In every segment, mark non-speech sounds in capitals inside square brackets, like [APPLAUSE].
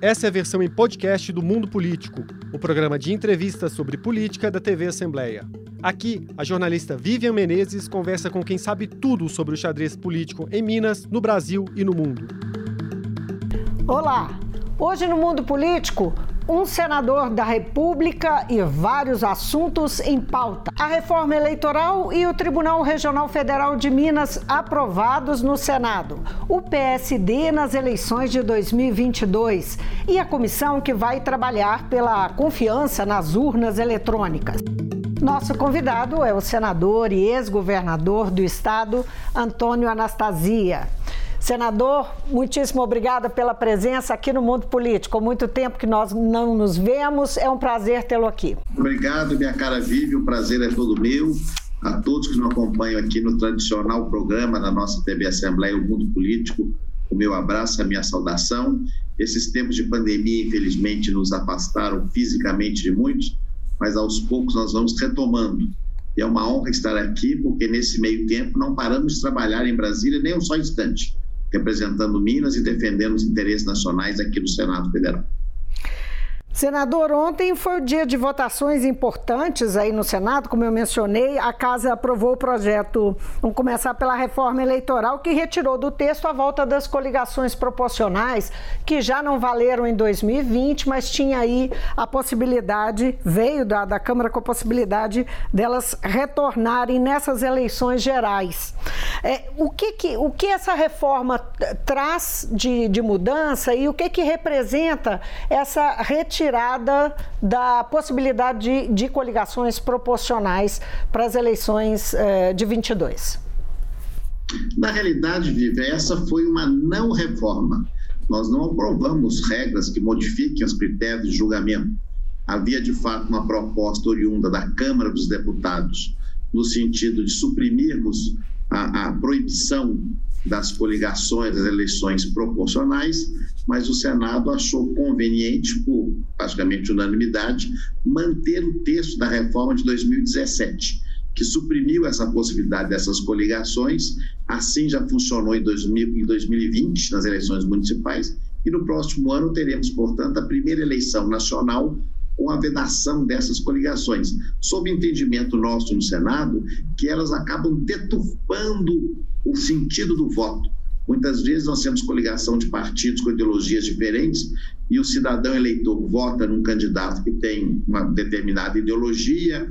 Essa é a versão em podcast do Mundo Político, o programa de entrevistas sobre política da TV Assembleia. Aqui, a jornalista Vivian Menezes conversa com quem sabe tudo sobre o xadrez político em Minas, no Brasil e no mundo. Olá! Hoje no Mundo Político, um senador da República e vários assuntos em pauta. A reforma eleitoral e o Tribunal Regional Federal de Minas aprovados no Senado. O PSD nas eleições de 2022 e a comissão que vai trabalhar pela confiança nas urnas eletrônicas. Nosso convidado é o senador e ex-governador do estado, Antônio Anastasia. Senador, muitíssimo obrigada pela presença aqui no Mundo Político. Há muito tempo que nós não nos vemos, é um prazer tê-lo aqui. Obrigado, minha cara Vivi, o prazer é todo meu. A todos que nos acompanham aqui no tradicional programa da nossa TV Assembleia, o Mundo Político, o meu abraço, a minha saudação. Esses tempos de pandemia, infelizmente, nos afastaram fisicamente de muitos, mas aos poucos nós vamos retomando. E é uma honra estar aqui, porque nesse meio tempo não paramos de trabalhar em Brasília nem um só instante representando Minas e defendendo os interesses nacionais aqui no Senado Federal. Senador, ontem foi o dia de votações importantes aí no Senado, como eu mencionei, a Casa aprovou o projeto, vamos começar pela reforma eleitoral, que retirou do texto a volta das coligações proporcionais, que já não valeram em 2020, mas tinha aí a possibilidade, veio da, da Câmara com a possibilidade delas retornarem nessas eleições gerais. É, o, que, que, o que essa reforma traz de, de mudança e o que, que representa essa retirada retirada da possibilidade de, de coligações proporcionais para as eleições eh, de 22? Na realidade, Viva, essa foi uma não reforma. Nós não aprovamos regras que modifiquem os critérios de julgamento. Havia, de fato, uma proposta oriunda da Câmara dos Deputados, no sentido de suprimirmos a, a proibição das coligações das eleições proporcionais, mas o Senado achou conveniente, por praticamente unanimidade, manter o texto da reforma de 2017, que suprimiu essa possibilidade dessas coligações. Assim já funcionou em, 2000, em 2020, nas eleições municipais, e no próximo ano teremos, portanto, a primeira eleição nacional com a vedação dessas coligações, sob entendimento nosso no Senado, que elas acabam deturpando o sentido do voto. Muitas vezes nós temos coligação de partidos com ideologias diferentes e o cidadão eleitor vota num candidato que tem uma determinada ideologia,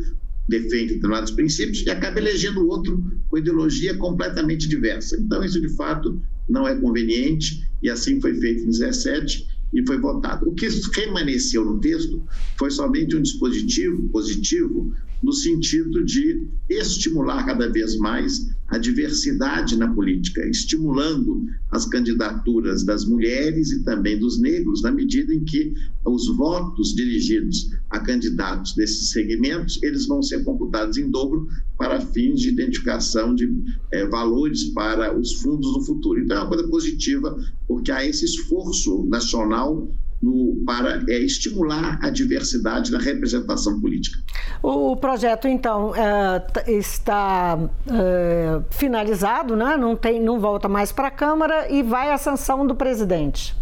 defende determinados princípios e acaba elegendo outro com ideologia completamente diversa. Então, isso de fato não é conveniente e assim foi feito em 17 e foi votado. O que permaneceu no texto foi somente um dispositivo positivo no sentido de estimular cada vez mais a diversidade na política, estimulando as candidaturas das mulheres e também dos negros, na medida em que os votos dirigidos a candidatos desses segmentos, eles vão ser computados em dobro para fins de identificação de é, valores para os fundos do futuro. Então é uma coisa positiva, porque há esse esforço nacional no, para é, estimular a diversidade na representação política. O projeto, então, é, está é, finalizado, né? não, tem, não volta mais para a Câmara e vai à sanção do presidente.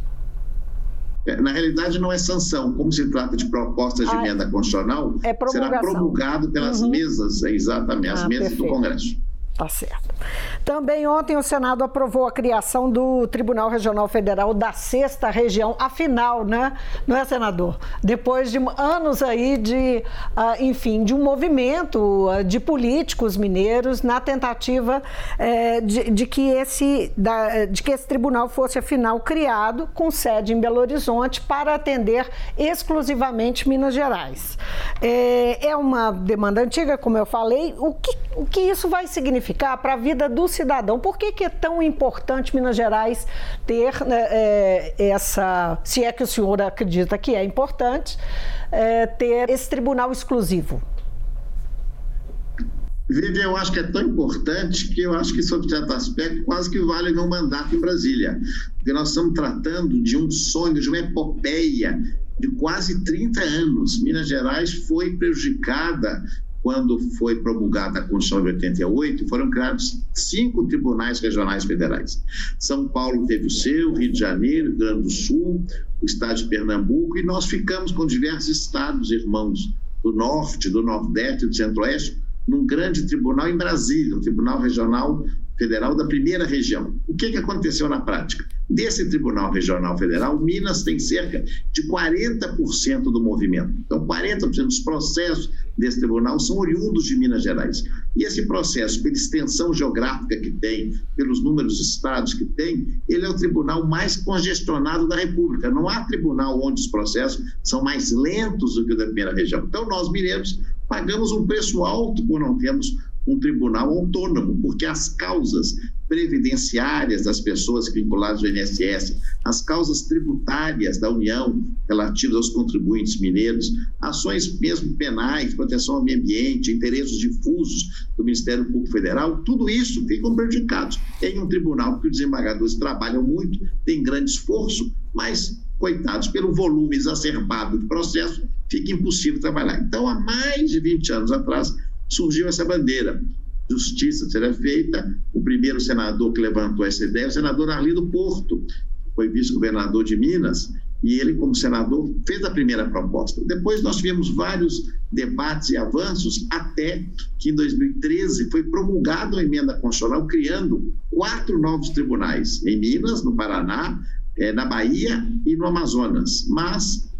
É, na realidade, não é sanção. Como se trata de propostas de ah, emenda constitucional, é será promulgado pelas uhum. mesas, exatamente, as ah, mesas perfeito. do Congresso. Tá certo. Também ontem o Senado aprovou a criação do Tribunal Regional Federal da Sexta Região, afinal, né? Não é, senador? Depois de anos aí de, uh, enfim, de um movimento uh, de políticos mineiros na tentativa uh, de, de, que esse, da, de que esse tribunal fosse, afinal, criado com sede em Belo Horizonte para atender exclusivamente Minas Gerais. É, é uma demanda antiga, como eu falei. O que, o que isso vai significar? Significar para a vida do cidadão? Por que, que é tão importante Minas Gerais ter né, é, essa, se é que o senhor acredita que é importante, é, ter esse tribunal exclusivo? Vivian, eu acho que é tão importante que eu acho que, sob certo aspecto, quase que vale meu mandato em Brasília. Porque nós estamos tratando de um sonho, de uma epopeia de quase 30 anos. Minas Gerais foi prejudicada quando foi promulgada a Constituição de 88, foram criados cinco tribunais regionais federais. São Paulo teve o seu, Rio de Janeiro, Rio Grande do Sul, o estado de Pernambuco, e nós ficamos com diversos estados irmãos do Norte, do Nordeste e do Centro-Oeste, num grande tribunal em Brasília, o Tribunal Regional Federal da Primeira Região. O que, que aconteceu na prática? Desse Tribunal Regional Federal, Minas tem cerca de 40% do movimento. Então, 40% dos processos desse tribunal são oriundos de Minas Gerais. E esse processo, pela extensão geográfica que tem, pelos números de estados que tem, ele é o tribunal mais congestionado da República. Não há tribunal onde os processos são mais lentos do que o da primeira região. Então, nós, mineiros, pagamos um preço alto por não termos um tribunal autônomo, porque as causas previdenciárias das pessoas vinculadas ao INSS, as causas tributárias da União relativas aos contribuintes mineiros, ações mesmo penais, proteção ao meio ambiente, interesses difusos do Ministério Público Federal, tudo isso ficam prejudicados em um tribunal que os desembargadores trabalham muito, têm grande esforço, mas coitados, pelo volume exacerbado do processo, fica impossível trabalhar. Então, há mais de 20 anos atrás, surgiu essa bandeira. Justiça será feita. O primeiro senador que levantou essa ideia, é o senador Arlindo Porto, foi vice-governador de Minas, e ele, como senador, fez a primeira proposta. Depois nós tivemos vários debates e avanços, até que em 2013 foi promulgada a emenda constitucional criando quatro novos tribunais, em Minas, no Paraná, eh, na Bahia e no Amazonas. Mas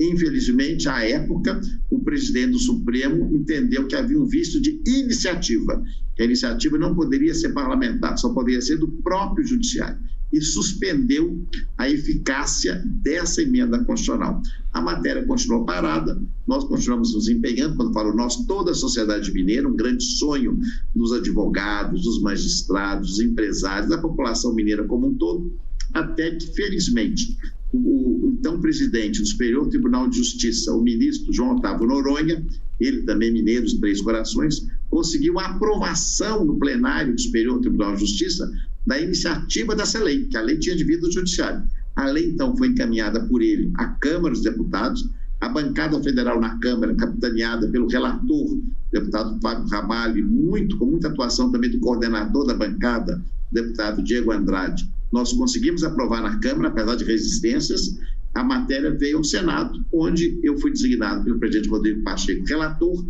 Infelizmente, à época, o presidente do Supremo entendeu que havia um visto de iniciativa, que a iniciativa não poderia ser parlamentar, só poderia ser do próprio judiciário, e suspendeu a eficácia dessa emenda constitucional. A matéria continuou parada, nós continuamos nos empenhando, quando falo nós, toda a sociedade mineira, um grande sonho dos advogados, dos magistrados, dos empresários, da população mineira como um todo, até que, felizmente, o, então presidente do Superior Tribunal de Justiça, o ministro João Otávio Noronha, ele também mineiro de Três Corações, conseguiu a aprovação no plenário do Superior Tribunal de Justiça da iniciativa dessa lei, que a lei tinha de vida judiciário. A lei, então, foi encaminhada por ele à Câmara dos Deputados, a bancada federal na Câmara, capitaneada pelo relator, deputado Fábio Ramalho, muito, com muita atuação também do coordenador da bancada, deputado Diego Andrade, nós conseguimos aprovar na Câmara, apesar de resistências, a matéria veio ao Senado, onde eu fui designado pelo presidente Rodrigo Pacheco relator,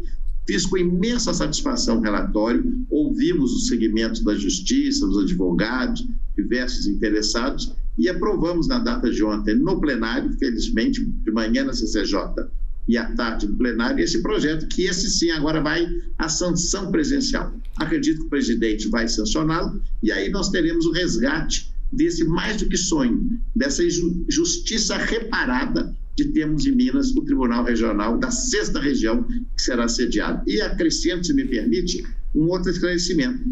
fiz com imensa satisfação o relatório, ouvimos os segmentos da justiça, dos advogados, diversos interessados, e aprovamos na data de ontem no plenário, felizmente, de manhã na CCJ e à tarde no plenário, esse projeto, que esse sim agora vai à sanção presencial. Acredito que o presidente vai sancioná-lo, e aí nós teremos o resgate desse mais do que sonho, dessa justiça reparada de termos em Minas o Tribunal Regional da sexta região que será sediado. E acrescento, se me permite, um outro esclarecimento.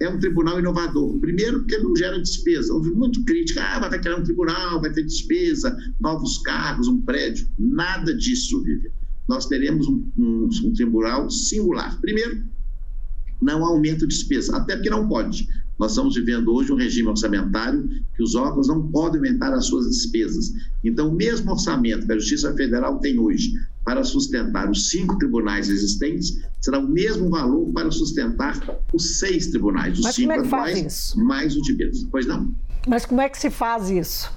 É um tribunal inovador. Primeiro, porque não gera despesa. Houve muito crítica. Ah, vai criar um tribunal, vai ter despesa, novos cargos, um prédio. Nada disso, Vivian. Nós teremos um, um, um tribunal singular. Primeiro, não aumenta despesa, até porque não pode. Nós estamos vivendo hoje um regime orçamentário que os órgãos não podem aumentar as suas despesas. Então, o mesmo orçamento que a Justiça Federal tem hoje para sustentar os cinco tribunais existentes, será o mesmo valor para sustentar os seis tribunais, os Mas cinco como é que atuais, faz isso? mais o de Minas. Pois não? Mas como é que se faz isso?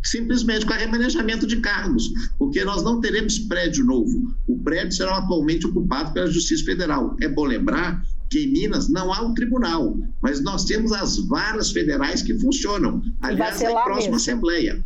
simplesmente com remanejamento de cargos, porque nós não teremos prédio novo. O prédio será atualmente ocupado pela Justiça Federal. É bom lembrar que em Minas não há um tribunal, mas nós temos as varas federais que funcionam. Aliás, na próxima mesmo. Assembleia.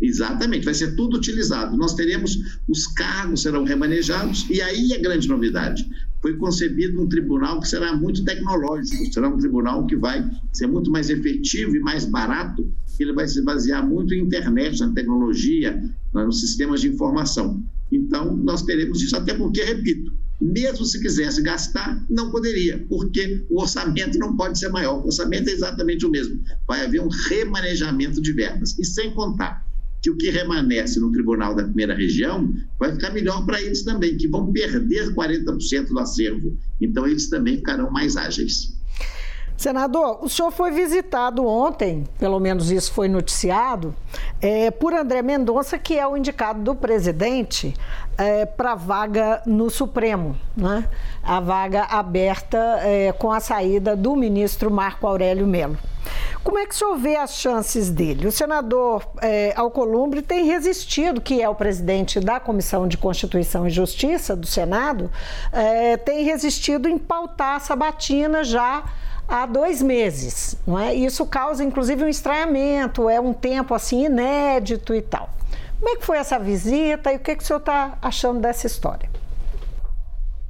Exatamente, vai ser tudo utilizado. Nós teremos, os cargos serão remanejados, e aí é grande novidade. Foi concebido um tribunal que será muito tecnológico, será um tribunal que vai ser muito mais efetivo e mais barato, ele vai se basear muito em internet, na tecnologia, nos sistemas de informação. Então, nós teremos isso, até porque, repito, mesmo se quisesse gastar, não poderia, porque o orçamento não pode ser maior. O orçamento é exatamente o mesmo. Vai haver um remanejamento de verbas. E sem contar que o que remanesce no Tribunal da Primeira Região vai ficar melhor para eles também, que vão perder 40% do acervo. Então, eles também ficarão mais ágeis. Senador, o senhor foi visitado ontem, pelo menos isso foi noticiado, é, por André Mendonça, que é o indicado do presidente é, para vaga no Supremo, né? a vaga aberta é, com a saída do ministro Marco Aurélio Melo. Como é que o senhor vê as chances dele? O senador é, Alcolumbre tem resistido, que é o presidente da Comissão de Constituição e Justiça do Senado, é, tem resistido em pautar a sabatina já há dois meses. Não é? Isso causa, inclusive, um estranhamento, é um tempo assim inédito e tal. Como é que foi essa visita e o que, que o senhor está achando dessa história?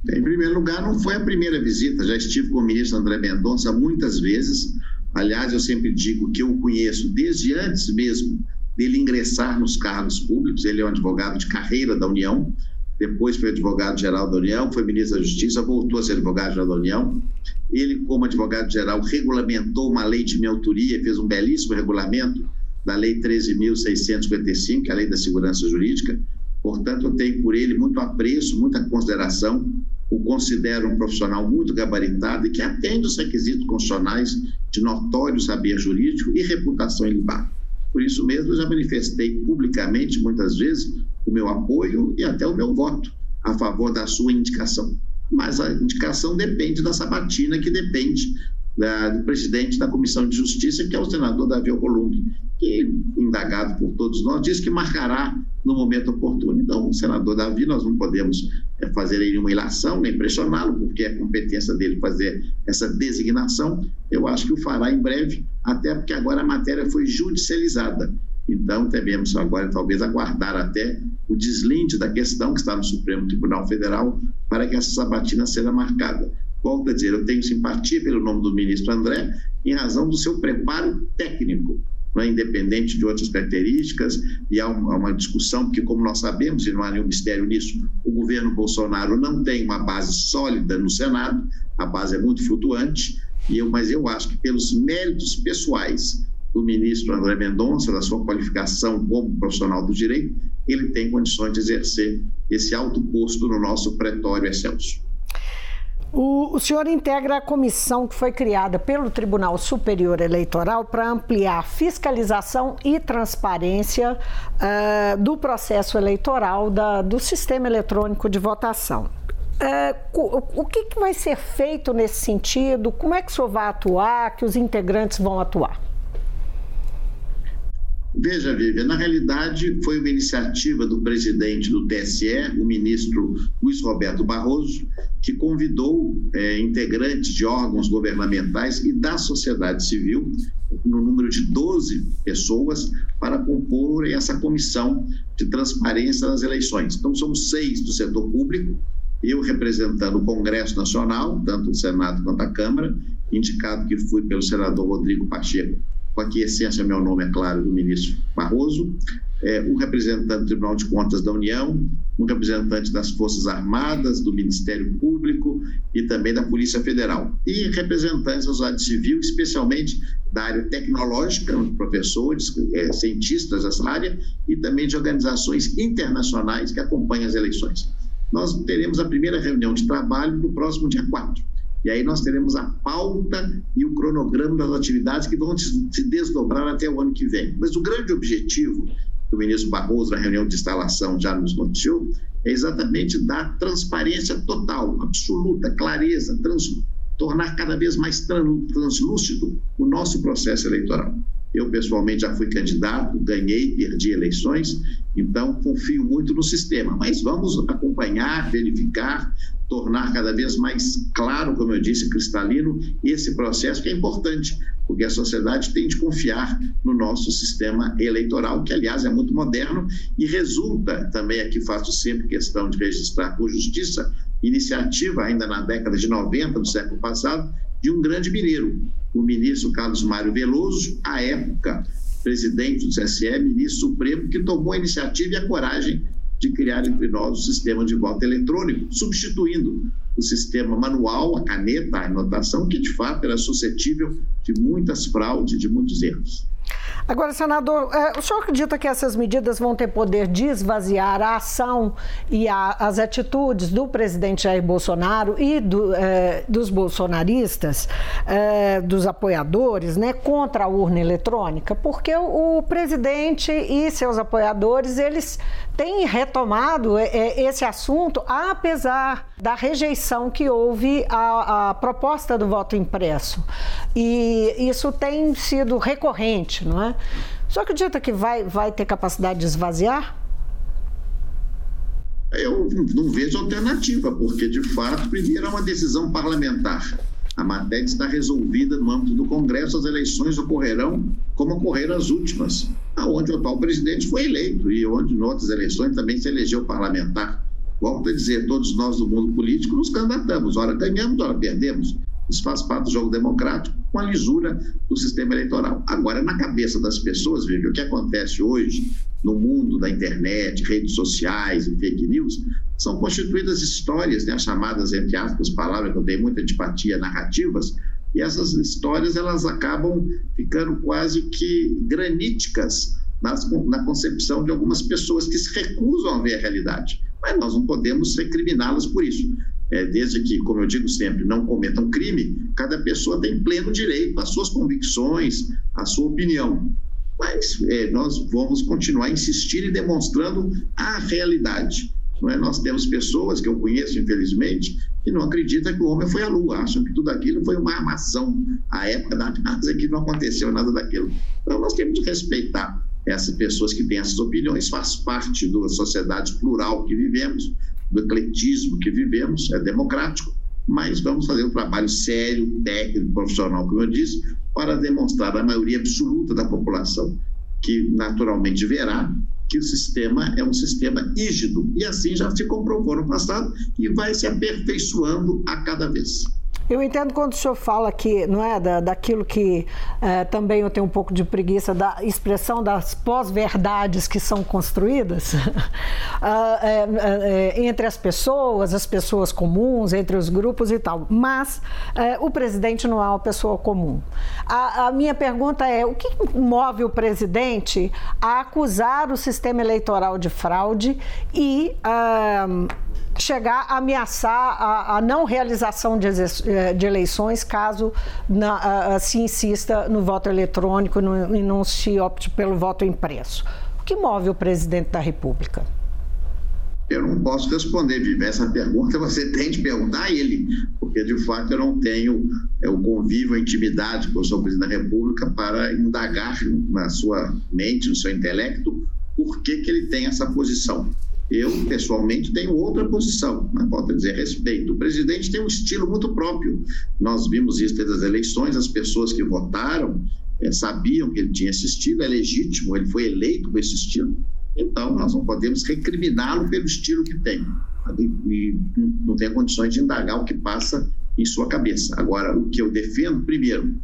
Em primeiro lugar, não foi a primeira visita, já estive com o ministro André Mendonça muitas vezes. Aliás, eu sempre digo que eu o conheço desde antes mesmo dele ingressar nos cargos públicos. Ele é um advogado de carreira da União, depois foi advogado-geral da União, foi ministro da Justiça, voltou a ser advogado-geral da União. Ele, como advogado-geral, regulamentou uma lei de minha autoria, fez um belíssimo regulamento da Lei 13.655, que é a Lei da Segurança Jurídica. Portanto, eu tenho por ele muito apreço, muita consideração. O considero um profissional muito gabaritado e que atende os requisitos constitucionais de notório saber jurídico e reputação ilibada. Por isso mesmo, eu já manifestei publicamente, muitas vezes, o meu apoio e até o meu voto a favor da sua indicação. Mas a indicação depende da sabatina, que depende da, do presidente da Comissão de Justiça, que é o senador Davi Alcolumbre, que, indagado por todos nós, diz que marcará no momento oportuno. Então, o senador Davi, nós não podemos é, fazer nenhuma ilação, nem pressioná-lo, porque é competência dele fazer essa designação. Eu acho que o fará em breve, até porque agora a matéria foi judicializada. Então, devemos agora talvez aguardar até o deslinde da questão que está no Supremo Tribunal Federal para que essa sabatina seja marcada. Volto a dizer, eu tenho simpatia pelo nome do ministro André em razão do seu preparo técnico, não é independente de outras características, e há uma, uma, discussão, porque, como nós sabemos, e não há nenhum mistério nisso, o governo Bolsonaro não tem uma base sólida no Senado, a base é muito flutuante, e eu, mas eu acho que, pelos méritos pessoais do ministro André Mendonça, da sua qualificação como profissional do direito, ele tem condições de exercer esse alto posto no nosso pretório excelso. O, o, senhor integra a comissão que foi criada pelo Tribunal Superior Eleitoral para ampliar fiscalização e transparência uh, do processo eleitoral da, do sistema eletrônico de votação. Uh, o, o que, que vai ser feito nesse sentido? Como é que o senhor vai atuar? Que os integrantes vão atuar? Veja, Vivian, na realidade foi uma iniciativa do presidente do TSE, o ministro Luiz Roberto Barroso, que convidou é, integrantes de órgãos governamentais e da sociedade civil, no número de 12 pessoas, para compor essa comissão de transparência das eleições. Então, somos seis do setor público, eu representando o Congresso Nacional, tanto o Senado quanto a Câmara, indicado que fui pelo senador Rodrigo Pacheco com a quiescência, meu nome é claro, do ministro Barroso, é, um representante do Tribunal de Contas da União, um representante das Forças Armadas, do Ministério Público e também da Polícia Federal. E representantes da sociedade civil, especialmente da área tecnológica, professores, é, cientistas dessa área, e também de organizações internacionais que acompanham as eleições. Nós teremos a primeira reunião de trabalho no próximo dia 4 e aí nós teremos a pauta e o cronograma das atividades que vão se desdobrar até o ano que vem. Mas o grande objetivo que o ministro Barroso, na reunião de instalação, já nos noticiou, é exatamente dar transparência total, absoluta, clareza, trans, tornar cada vez mais translúcido o nosso processo eleitoral. Eu, pessoalmente, já fui candidato, ganhei, perdi eleições, então confio muito no sistema. Mas vamos acompanhar, verificar, tornar cada vez mais claro, como eu disse, cristalino, esse processo que é importante, porque a sociedade tem de confiar no nosso sistema eleitoral, que, aliás, é muito moderno e resulta, também aqui faço sempre questão de registrar por justiça, iniciativa ainda na década de 90 do século passado, de um grande mineiro, o ministro Carlos Mário Veloso, à época presidente do TSE, ministro supremo, que tomou a iniciativa e a coragem de criar entre nós o sistema de voto eletrônico, substituindo o sistema manual, a caneta, a anotação, que de fato era suscetível de muitas fraudes, de muitos erros. Agora, senador, é, o senhor acredita que essas medidas vão ter poder de esvaziar a ação e a, as atitudes do presidente Jair Bolsonaro e do, é, dos bolsonaristas, é, dos apoiadores, né, contra a urna eletrônica? Porque o, o presidente e seus apoiadores, eles têm retomado esse assunto, apesar da rejeição que houve à, à proposta do voto impresso. E isso tem sido recorrente, não é? Só acredita que vai, vai ter capacidade de esvaziar? Eu não vejo alternativa, porque, de fato, primeiro é uma decisão parlamentar. A matéria está resolvida no âmbito do Congresso, as eleições ocorrerão como ocorreram as últimas, aonde o atual presidente foi eleito e onde, em outras eleições, também se elegeu parlamentar. Volto a dizer, todos nós do mundo político nos candidatamos, ora ganhamos, ora perdemos. Isso faz parte do jogo democrático com a lisura do sistema eleitoral. Agora, na cabeça das pessoas, Vivi, o que acontece hoje no mundo da internet, redes sociais e fake news, são constituídas histórias, né, chamadas, entre aspas, palavras que eu tenho muita antipatia, narrativas, e essas histórias elas acabam ficando quase que graníticas nas, na concepção de algumas pessoas que se recusam a ver a realidade. Mas nós não podemos recriminá-las por isso é, desde que, como eu digo sempre, não cometam crime, cada pessoa tem pleno direito às suas convicções, à sua opinião. Mas é, nós vamos continuar insistindo e demonstrando a realidade. Não é? Nós temos pessoas que eu conheço, infelizmente, que não acreditam que o homem foi à Lua, acham que tudo aquilo foi uma armação. A época da NASA que não aconteceu nada daquilo. Então nós temos que respeitar essas pessoas que têm essas opiniões, faz parte da sociedade plural que vivemos, do ecletismo que vivemos, é democrático, mas vamos fazer um trabalho sério, técnico, profissional, como eu disse, para demonstrar à maioria absoluta da população que naturalmente verá que o sistema é um sistema rígido e assim já se comprovou no passado e vai se aperfeiçoando a cada vez. Eu entendo quando o senhor fala que, não é, da, daquilo que é, também eu tenho um pouco de preguiça, da expressão das pós-verdades que são construídas uh, [LAUGHS] é, é, entre as pessoas, as pessoas comuns, entre os grupos e tal. Mas o presidente não é uma pessoa comum. A, a minha pergunta é: o que move o presidente a acusar o sistema eleitoral de fraude e. Uh, chegar a ameaçar a, a não realização de, eh, de, eleições caso na, a, se insista no voto eletrônico no, e não se opte pelo voto impresso. O que move o presidente da República? Eu não posso responder, Vivi. Essa pergunta você tem de perguntar a ele, porque de fato eu não tenho é, o convívio, a intimidade com o senhor presidente da República para indagar na sua mente, no seu intelecto, por que, que ele tem essa posição. Eu, pessoalmente, tenho outra posição, mas volto a dizer respeito. O presidente tem um estilo muito próprio. Nós vimos isso desde as eleições, as pessoas que votaram é, sabiam que ele tinha esse estilo, é legítimo, ele foi eleito com esse estilo. Então, nós não podemos recriminá-lo pelo estilo que tem. E não tem condições de indagar o que passa em sua cabeça. Agora, o que eu defendo, primeiro,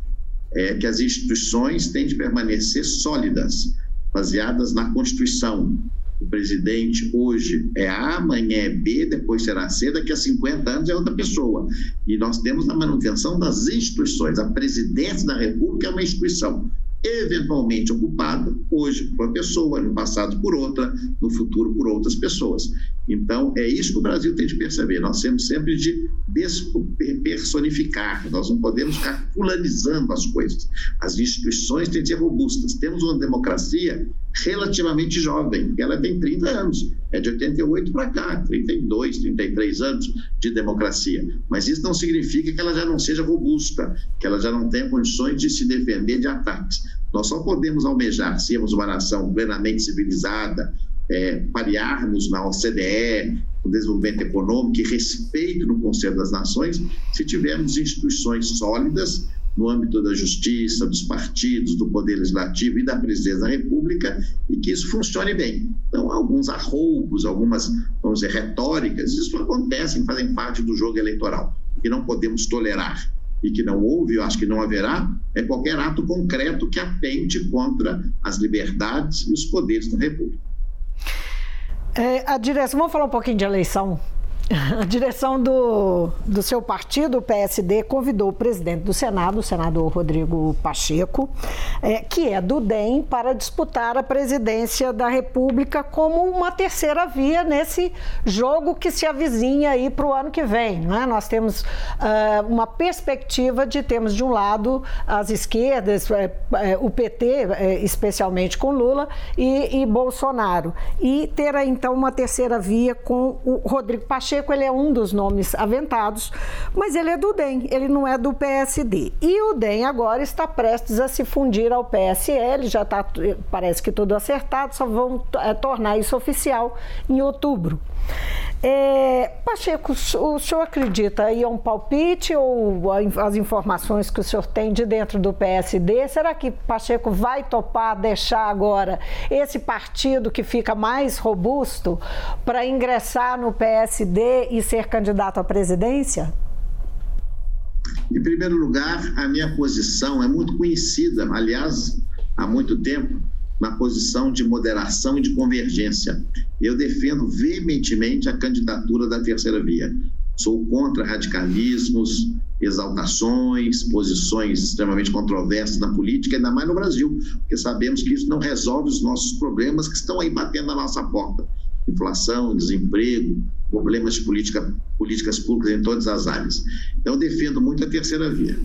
é que as instituições têm de permanecer sólidas, baseadas na Constituição, o presidente hoje é A, amanhã é B, depois será C, daqui a 50 anos é outra pessoa. E nós temos a manutenção das instituições. A presidência da República é uma instituição eventualmente ocupada, hoje por uma pessoa, no passado por outra, no futuro por outras pessoas. Então, é isso que o Brasil tem de perceber. Nós temos sempre de personificar, nós não podemos ficar fulanizando as coisas. As instituições têm de ser robustas. Temos uma democracia relativamente jovem, ela tem 30 anos, é de 88 para cá, 32, 33 anos de democracia. Mas isso não significa que ela já não seja robusta, que ela já não tenha condições de se defender de ataques. Nós só podemos almejar sermos uma nação plenamente civilizada, é, parearmos na OCDE, o desenvolvimento econômico e respeito no Conselho das Nações, se tivermos instituições sólidas no âmbito da justiça, dos partidos, do poder legislativo e da presidência da República e que isso funcione bem. Então, alguns arroubos, algumas, vamos dizer, retóricas, isso acontecem, fazem parte do jogo eleitoral, que não podemos tolerar e que não houve, eu acho que não haverá, é qualquer ato concreto que atente contra as liberdades e os poderes da República. É, a direção, vamos falar um pouquinho de eleição [LAUGHS] A direção do, do seu partido, o PSD, convidou o presidente do Senado, o senador Rodrigo Pacheco, é, que é do DEM, para disputar a presidência da República como uma terceira via nesse jogo que se avizinha aí para o ano que vem. Né? Nós temos uh, uma perspectiva de termos, de um lado, as esquerdas, é, é, o PT, é, especialmente com Lula, e, e Bolsonaro. E ter, então, uma terceira via com o Rodrigo Pacheco Pacheco ele é um dos nomes aventados, mas ele é do DEM, ele não é do PSD. E o DEM agora está prestes a se fundir ao PSL, já está, parece que tudo acertado, só vão é, tornar isso oficial em outubro. É, Pacheco, o senhor acredita aí é um palpite ou as informações que o senhor tem de dentro do PSD? Será que Pacheco vai topar deixar agora esse partido que fica mais robusto para ingressar no PSD e ser candidato à presidência? Em primeiro lugar, a minha posição é muito conhecida, aliás, há muito tempo na posição de moderação e de convergência. Eu defendo veementemente a candidatura da terceira via. Sou contra radicalismos, exaltações, posições extremamente controversas na política, ainda mais no Brasil, porque sabemos que isso não resolve os nossos problemas que estão aí batendo na nossa porta. Inflação, desemprego, problemas de política, políticas públicas em todas as áreas. Então, eu defendo muito a terceira via.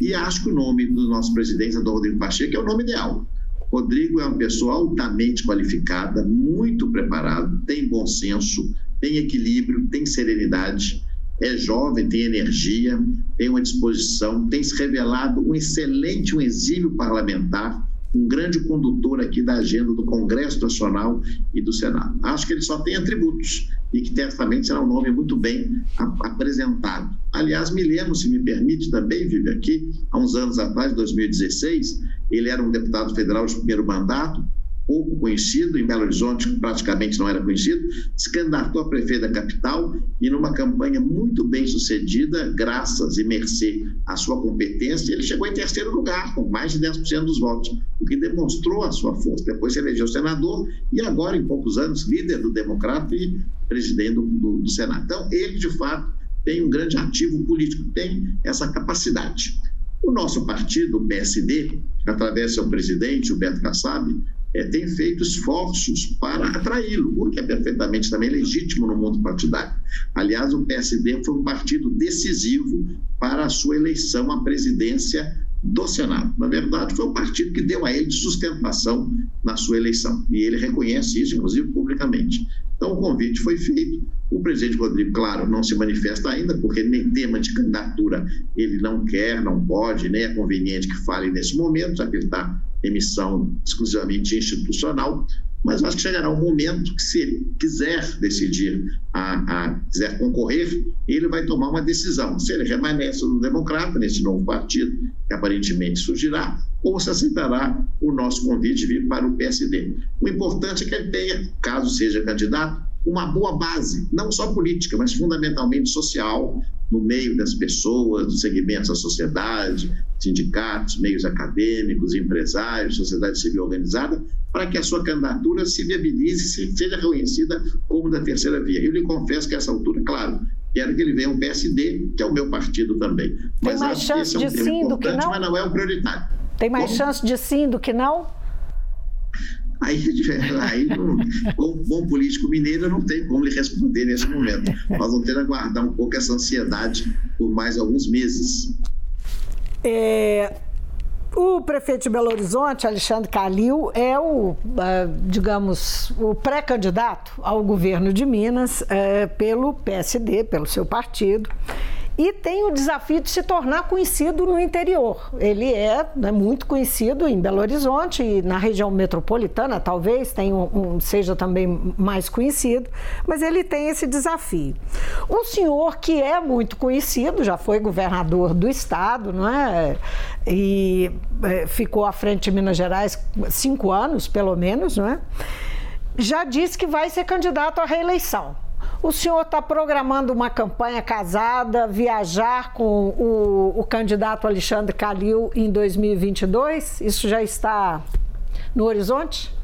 E acho que o nome do nosso presidente, do Rodrigo Pacheco, é o nome ideal. Rodrigo é uma pessoa altamente qualificada, muito preparado, tem bom senso, tem equilíbrio, tem serenidade, é jovem, tem energia, tem uma disposição, tem se revelado um excelente, um exímio parlamentar, um grande condutor aqui da agenda do Congresso Nacional e do Senado. Acho que ele só tem atributos e que certamente será um nome muito bem apresentado. Aliás, me lembro, se me permite também, vive aqui, há uns anos atrás, 2016, ele era um deputado federal de primeiro mandato, pouco conhecido, em Belo Horizonte praticamente não era conhecido, se candidatou a prefeito da capital e numa campanha muito bem sucedida, graças e mercê à sua competência, ele chegou em terceiro lugar, com mais de 10% dos votos, o que demonstrou a sua força. Depois se elegeu senador e agora, em poucos anos, líder do Democrata e presidente do, do, do Senado. Então, ele, de fato, tem um grande ativo político, tem essa capacidade. O nosso partido, o PSD, através do seu presidente, o Beto Kassab, é, tem feito esforços para atraí-lo, o que é perfeitamente também legítimo no mundo partidário. Aliás, o PSD foi um partido decisivo para a sua eleição à presidência do Senado. Na verdade, foi o partido que deu a ele sustentação na sua eleição. E ele reconhece isso, inclusive, publicamente. Então, o convite foi feito. O presidente Rodrigo, claro, não se manifesta ainda, porque nem tema de candidatura ele não quer, não pode, nem é conveniente que fale nesse momento, já que ele está em missão exclusivamente institucional. Mas acho que chegará um momento que, se ele quiser decidir, a, a, quiser concorrer, ele vai tomar uma decisão. Se ele permanece no Democrata, nesse novo partido, que aparentemente surgirá, ou se aceitará o nosso convite de vir para o PSD. O importante é que ele tenha, caso seja candidato, uma boa base, não só política, mas fundamentalmente social, no meio das pessoas, dos segmentos da sociedade, sindicatos, meios acadêmicos, empresários, sociedade civil organizada, para que a sua candidatura se viabilize, seja reconhecida como da terceira via. Eu lhe confesso que a essa altura, claro, quero que ele venha um PSD, que é o meu partido também. Mas Tem mais chance é um de sim do que não? Mas não é um prioritário. Tem mais Como? chance de sim do que não? Aí, [LAUGHS] aí um bom político mineiro não tem como lhe responder nesse momento. Nós vamos ter que aguardar um pouco essa ansiedade por mais alguns meses. É, o prefeito de Belo Horizonte, Alexandre Calil, é o, ah, digamos, o pré-candidato ao governo de Minas é, pelo PSD, pelo seu partido e tem o desafio de se tornar conhecido no interior. Ele é né, muito conhecido em Belo Horizonte e na região metropolitana, talvez um, um, seja também mais conhecido, mas ele tem esse desafio. Um senhor que é muito conhecido, já foi governador do estado, não é? E é, ficou à frente de Minas Gerais cinco anos, pelo menos, não é? Já disse que vai ser candidato à reeleição. O senhor está programando uma campanha casada, viajar com o, o candidato Alexandre Calil em 2022? Isso já está no horizonte?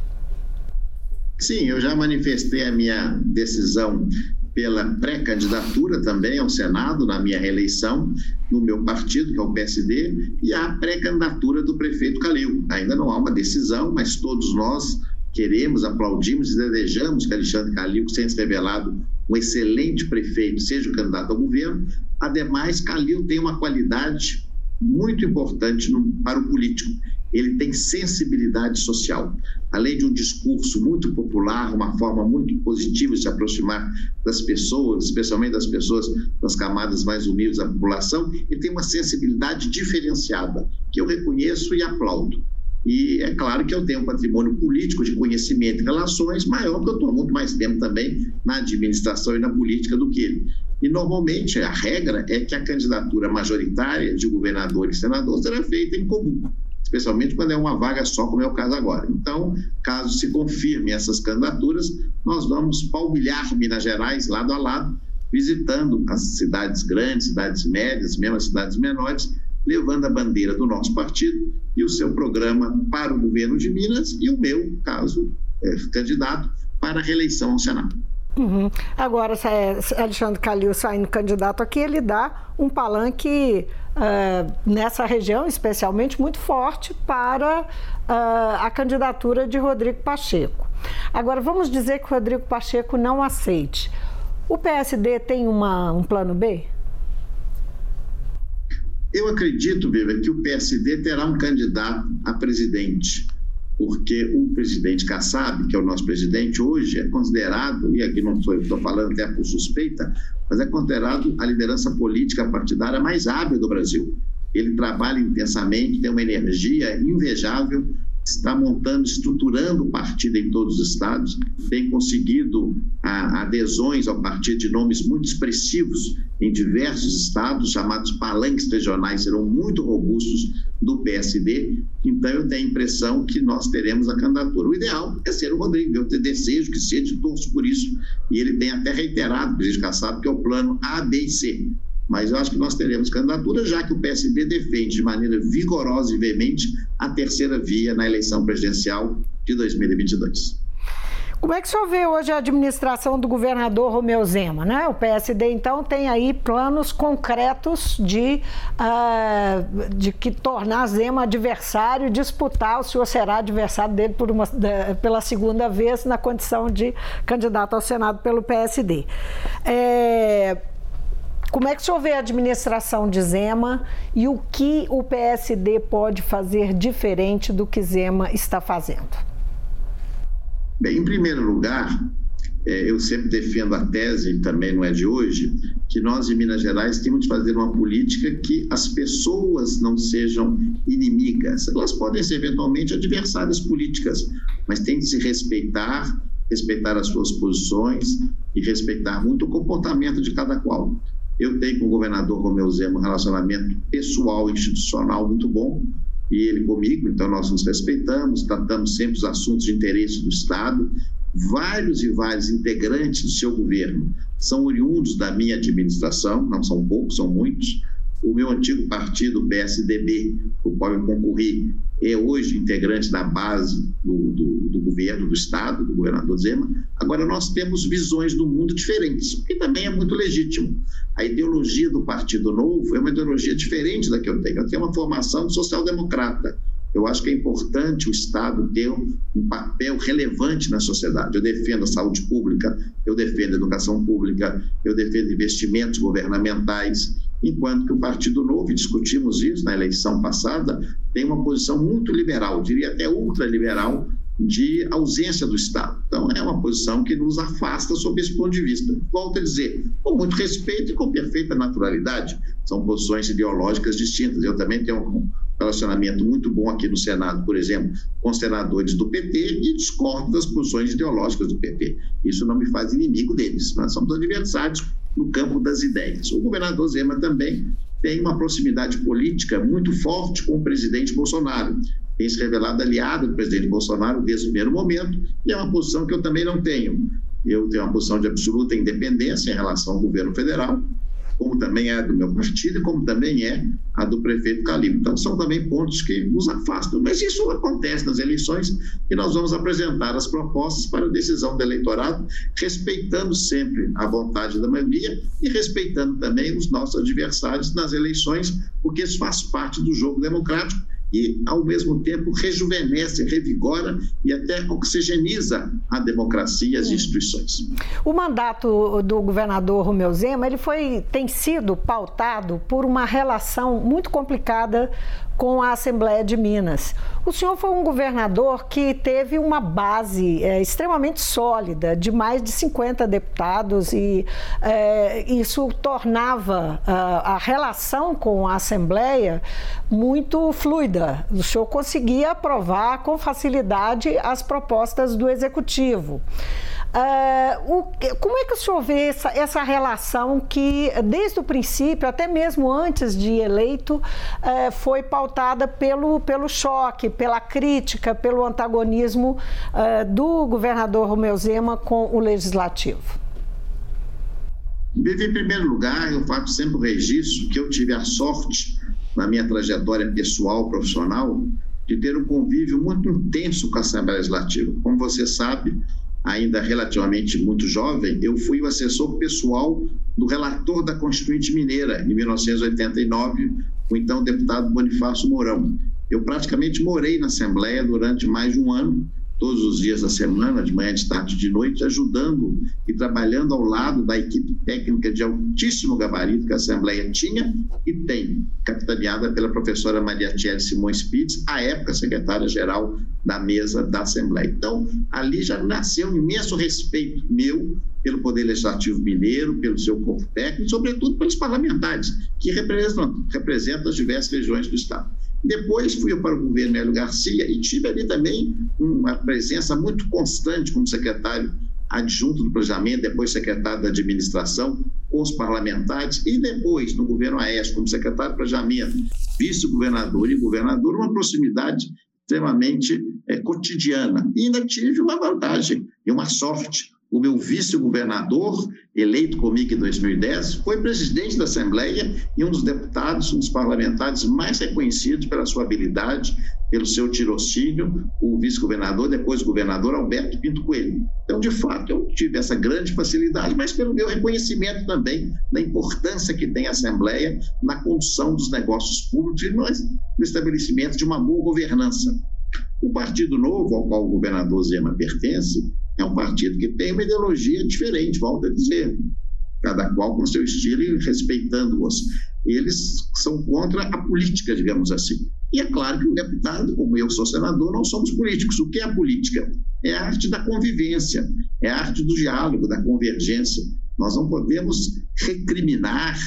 Sim, eu já manifestei a minha decisão pela pré-candidatura também ao Senado, na minha reeleição, no meu partido, que é o PSD, e a pré-candidatura do prefeito Calil. Ainda não há uma decisão, mas todos nós queremos, aplaudimos e desejamos que Alexandre Calil, que tenha se revelado um excelente prefeito, seja o candidato ao governo. Ademais, Calil tem uma qualidade muito importante no, para o político. Ele tem sensibilidade social. Além de um discurso muito popular, uma forma muito positiva de se aproximar das pessoas, especialmente das pessoas das camadas mais humildes da população, ele tem uma sensibilidade diferenciada, que eu reconheço e aplaudo. E é claro que eu tenho um patrimônio político de conhecimento e relações maior, porque eu estou há muito mais tempo também na administração e na política do que ele. E normalmente a regra é que a candidatura majoritária de governador e senador será feita em comum, especialmente quando é uma vaga só, como é o caso agora. Então, caso se confirme essas candidaturas, nós vamos palmilhar Minas Gerais lado a lado, visitando as cidades grandes, cidades médias, mesmo as cidades menores, levando a bandeira do nosso partido e o seu programa para o governo de Minas e o meu, caso é, candidato, para a reeleição ao Senado. Uhum. Agora, é Alexandre Calil saindo candidato aqui, ele dá um palanque uh, nessa região, especialmente muito forte, para uh, a candidatura de Rodrigo Pacheco. Agora, vamos dizer que Rodrigo Pacheco não aceite. O PSD tem uma, um plano B? Eu acredito, Viva, que o PSD terá um candidato a presidente, porque o presidente Kassab, que é o nosso presidente hoje, é considerado, e aqui não estou falando até por suspeita, mas é considerado a liderança política partidária mais hábil do Brasil. Ele trabalha intensamente, tem uma energia invejável está montando, estruturando o partido em todos os estados, tem conseguido a, adesões ao partido de nomes muito expressivos em diversos estados, chamados palanques regionais, serão muito robustos do PSD. Então, eu tenho a impressão que nós teremos a candidatura. O ideal é ser o Rodrigo, eu desejo que seja, torço por isso. E ele tem até reiterado, presidente Kassab, que é o plano A, B e C mas eu acho que nós teremos candidatura, já que o PSB defende de maneira vigorosa e veemente a terceira via na eleição presidencial de 2022. Como é que o senhor vê hoje a administração do governador Romeu Zema? Né? O PSD, então, tem aí planos concretos de, uh, de que tornar Zema adversário, disputar, o senhor será adversário dele por uma, pela segunda vez na condição de candidato ao Senado pelo PSD. É, como é que o senhor vê a administração de Zema e o que o PSD pode fazer diferente do que Zema está fazendo? Bem, em primeiro lugar, é, eu sempre defendo a tese, também não é de hoje, que nós em Minas Gerais temos de fazer uma política que as pessoas não sejam inimigas. Elas podem ser eventualmente adversárias políticas, mas tem de se respeitar, respeitar as suas posições e respeitar muito o comportamento de cada qual. Eu tenho com o governador Romeu Zema um relacionamento pessoal e institucional muito bom, e ele comigo, então nós nos respeitamos, tratamos sempre os assuntos de interesse do Estado. Vários e vários integrantes do seu governo são oriundos da minha administração, não são poucos, são muitos. O meu antigo partido, PSDB, o qual eu concorri, é hoje integrante da base do, do, do, governo do Estado, do governador Zema. Agora, nós temos visões do mundo diferentes, o que também é muito legítimo. A ideologia do Partido Novo é uma ideologia diferente da que eu tenho. Eu tenho uma formação social-democrata. Eu acho que é importante o Estado ter um, papel relevante na sociedade. Eu defendo a saúde pública, eu defendo a educação pública, eu defendo investimentos governamentais, enquanto que o Partido Novo, e discutimos isso na eleição passada, tem uma posição muito liberal, diria até ultraliberal, de ausência do Estado. Então, é uma posição que nos afasta sob esse ponto de vista. Volto a dizer, com muito respeito e com perfeita naturalidade, são posições ideológicas distintas. Eu também tenho relacionamento muito bom aqui no Senado, por exemplo, com senadores do PT e discordo das posições ideológicas do PT. Isso não me faz inimigo deles. Nós somos adversários no campo das ideias. O governador Zema também tem uma proximidade política muito forte com o presidente Bolsonaro. Tem se revelado aliado do presidente Bolsonaro desde o primeiro momento, e é uma posição que eu também não tenho. Eu tenho uma posição de absoluta independência em relação ao governo federal, como também é a do meu partido como também é a do prefeito Calil. Então, são também pontos que nos afastam. Mas isso acontece nas eleições e nós vamos apresentar as propostas para a decisão do eleitorado, respeitando sempre a vontade da maioria e respeitando também os nossos adversários nas eleições, porque isso faz parte do jogo democrático e, ao mesmo tempo, rejuvenesce, revigora e até oxigeniza a democracia e as instituições. O mandato do governador Romeu Zema ele foi, tem sido pautado por uma relação muito complicada com a Assembleia de Minas. O senhor foi um governador que teve uma base é, extremamente sólida, de mais de 50 deputados, e é, isso tornava a, a relação com a Assembleia muito fluida. O senhor conseguia aprovar com facilidade as propostas do Executivo. Uh, o, como é que o senhor vê essa, essa, relação que, desde o princípio, até mesmo antes de eleito, uh, foi pautada pelo, pelo choque, pela crítica, pelo antagonismo uh, do governador Romeu Zema com o legislativo? Em primeiro lugar, eu faço sempre o registro que eu tive a sorte, na minha trajetória pessoal, profissional, de ter um convívio muito intenso com a Assembleia Legislativa. Como você sabe, ainda relativamente muito jovem, eu fui o assessor pessoal do relator da Constituinte Mineira, em 1989, o então deputado Bonifácio Mourão. Eu praticamente morei na Assembleia durante mais de um ano, todos os dias da semana, de manhã, de tarde, de noite, ajudando e trabalhando ao lado da equipe técnica de altíssimo gabarito que a Assembleia tinha e tem, capitaneada pela professora Maria Thierry Simões Pitts, à época secretária-geral da mesa da Assembleia. Então, ali já nasceu um imenso respeito meu pelo Poder Legislativo Mineiro, pelo seu corpo técnico, e, sobretudo pelos parlamentares, que representam, representam as diversas regiões do Estado. Depois fui para o governo Hélio Garcia e tive ali também uma presença muito constante como secretário adjunto do planejamento, depois secretário da administração, com os parlamentares, e depois no governo Aécio, como secretário de planejamento, vice-governador e governador, uma proximidade extremamente é, cotidiana. E ainda tive uma vantagem e uma sorte o meu vice-governador, eleito comigo em 2010, foi presidente da Assembleia e um dos deputados, um dos parlamentares mais reconhecidos pela sua habilidade, pelo seu tirocínio, o vice-governador, depois governador Alberto Pinto Coelho. Então, de fato, eu tive essa grande facilidade, mas pelo meu reconhecimento também da importância que tem a Assembleia na condução dos negócios públicos e no estabelecimento de uma boa governança. O Partido Novo, ao qual o governador Zema pertence, é um partido que tem uma ideologia diferente, volto a dizer, cada qual com seu estilo e respeitando-os. Eles são contra a política, digamos assim. E é claro que o deputado, como eu sou senador, não somos políticos. O que é a política? É a arte da convivência, é a arte do diálogo, da convergência. Nós não podemos recriminar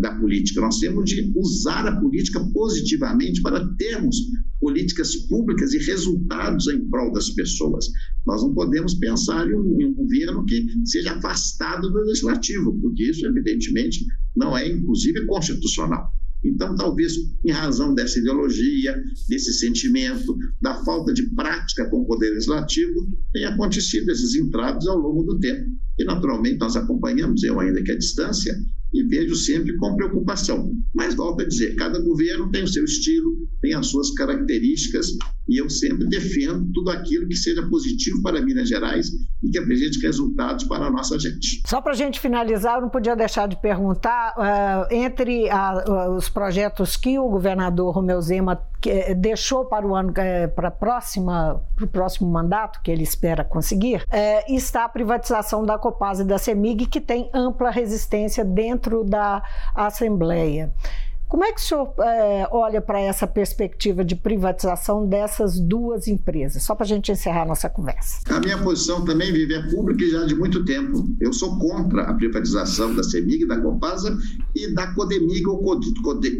da política. Nós temos de usar a política positivamente para termos políticas públicas e resultados em prol das pessoas. Nós não podemos pensar em um, em um governo que seja afastado do legislativo, porque isso, evidentemente, não é, inclusive, constitucional. Então, talvez em razão dessa ideologia, desse sentimento, da falta de prática com o Poder Legislativo, tenha acontecido esses entraves ao longo do tempo. E, naturalmente, nós acompanhamos, eu ainda que à distância, e vejo sempre com preocupação. Mas volto a dizer, cada governo tem o seu estilo, tem as suas características e eu sempre defendo tudo aquilo que seja positivo para Minas Gerais e que apresente resultados para a nossa gente. Só para a gente finalizar, eu não podia deixar de perguntar, uh, entre a, uh, os projetos que o governador Romeu Zema que, deixou para o ano, uh, para próxima, para o próximo mandato, que ele espera conseguir, eh, está a privatização da Copasa e da CEMIG, que tem ampla resistência dentro da Assembleia. Como é que o senhor é, olha para essa perspectiva de privatização dessas duas empresas? Só para a gente encerrar a nossa conversa. A minha posição também vive é pública já de muito tempo. Eu sou contra a privatização da CEMIG, da Copasa e da Codemig ou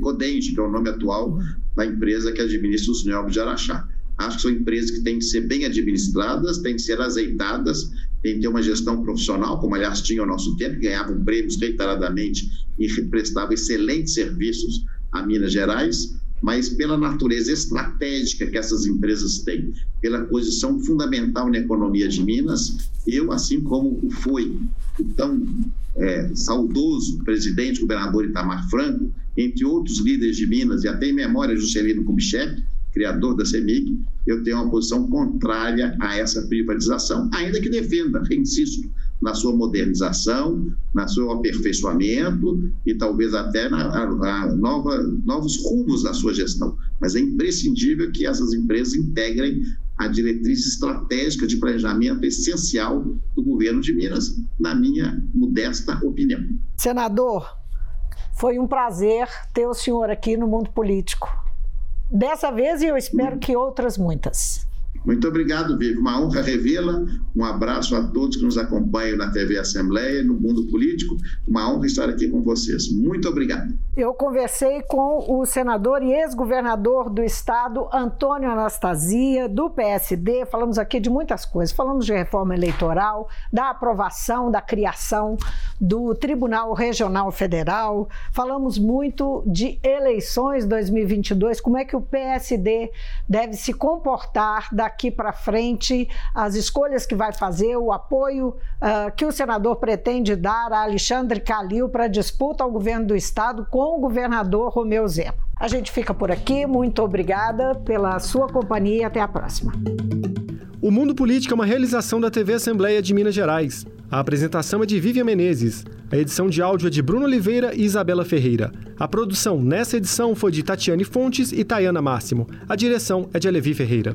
Codenge, que é o nome atual da empresa que administra os Neobos de Araxá. Acho que são empresas que têm que ser bem administradas, têm que ser azeitadas, têm que ter uma gestão profissional, como aliás tinha ao nosso tempo, ganhavam prêmios reiteradamente e prestavam excelentes serviços a Minas Gerais. mas pela natureza estratégica que essas empresas têm, pela posição fundamental na economia de Minas, eu, assim como foi o tão é, saudoso presidente, governador Itamar Franco, entre outros líderes de Minas, e até em memória Juscelino Kubitschek, criador da CEMIG, eu tenho uma posição contrária a essa privatização, ainda que defenda, insisto, na sua modernização, na seu aperfeiçoamento e talvez até na a, nova, novos rumos da sua gestão. Mas é imprescindível que essas empresas integrem a diretriz estratégica de planejamento essencial do governo de Minas, na minha modesta opinião. Senador, foi um prazer ter o senhor aqui no mundo político. Dessa vez e eu espero que outras muitas. Muito obrigado, Vivi. Uma honra revê-la. Um abraço a todos que nos acompanham na TV Assembleia, no mundo político. Uma honra estar aqui com vocês. Muito obrigado. Eu conversei com o senador e ex-governador do estado, Antônio Anastasia, do PSD. Falamos aqui de muitas coisas. Falamos de reforma eleitoral, da aprovação, da criação do Tribunal Regional Federal. Falamos muito de eleições 2022, como é que o PSD deve se comportar da daqui para frente, as escolhas que vai fazer, o apoio uh, que o senador pretende dar a Alexandre Calil para disputa ao governo do estado com o governador Romeu Zema. A gente fica por aqui, muito obrigada pela sua companhia e até a próxima. O Mundo Político é uma realização da TV Assembleia de Minas Gerais. A apresentação é de Vivian Menezes. A edição de áudio é de Bruno Oliveira e Isabela Ferreira. A produção nessa edição foi de Tatiane Fontes e Tayana Máximo. A direção é de Alevi Ferreira.